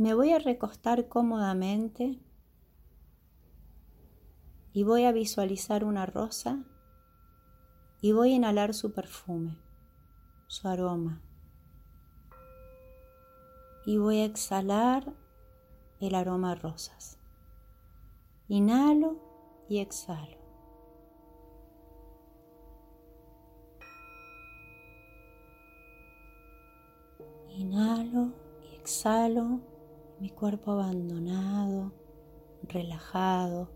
Me voy a recostar cómodamente y voy a visualizar una rosa y voy a inhalar su perfume, su aroma. Y voy a exhalar el aroma rosas. Inhalo y exhalo. Inhalo y exhalo mi cuerpo abandonado, relajado.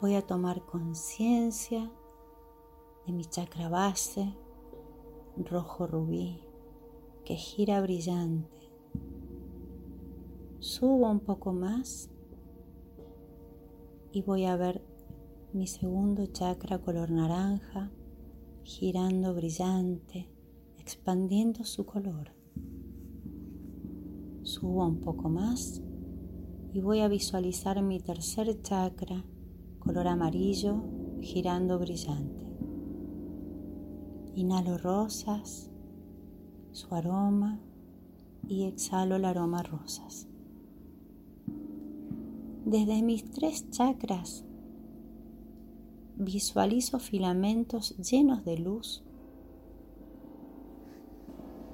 Voy a tomar conciencia de mi chakra base, rojo rubí, que gira brillante. Subo un poco más y voy a ver mi segundo chakra color naranja girando brillante, expandiendo su color. Subo un poco más y voy a visualizar mi tercer chakra color amarillo girando brillante. Inhalo rosas, su aroma y exhalo el aroma rosas. Desde mis tres chakras visualizo filamentos llenos de luz,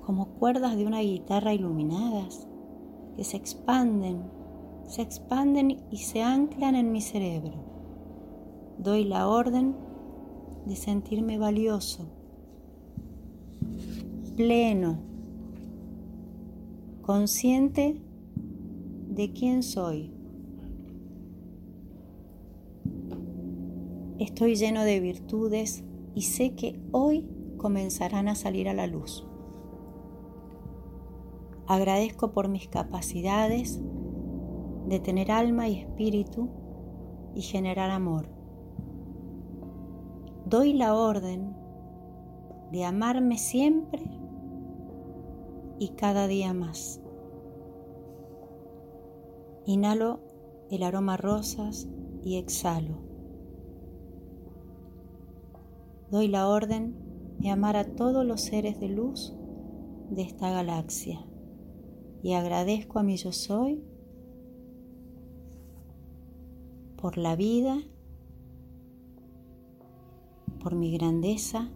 como cuerdas de una guitarra iluminadas se expanden, se expanden y se anclan en mi cerebro. Doy la orden de sentirme valioso pleno, consciente de quién soy. Estoy lleno de virtudes y sé que hoy comenzarán a salir a la luz. Agradezco por mis capacidades de tener alma y espíritu y generar amor. Doy la orden de amarme siempre y cada día más. Inhalo el aroma rosas y exhalo. Doy la orden de amar a todos los seres de luz de esta galaxia y agradezco a mi yo soy por la vida, por mi grandeza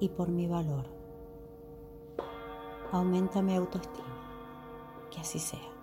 y por mi valor aumenta mi autoestima. Que así sea.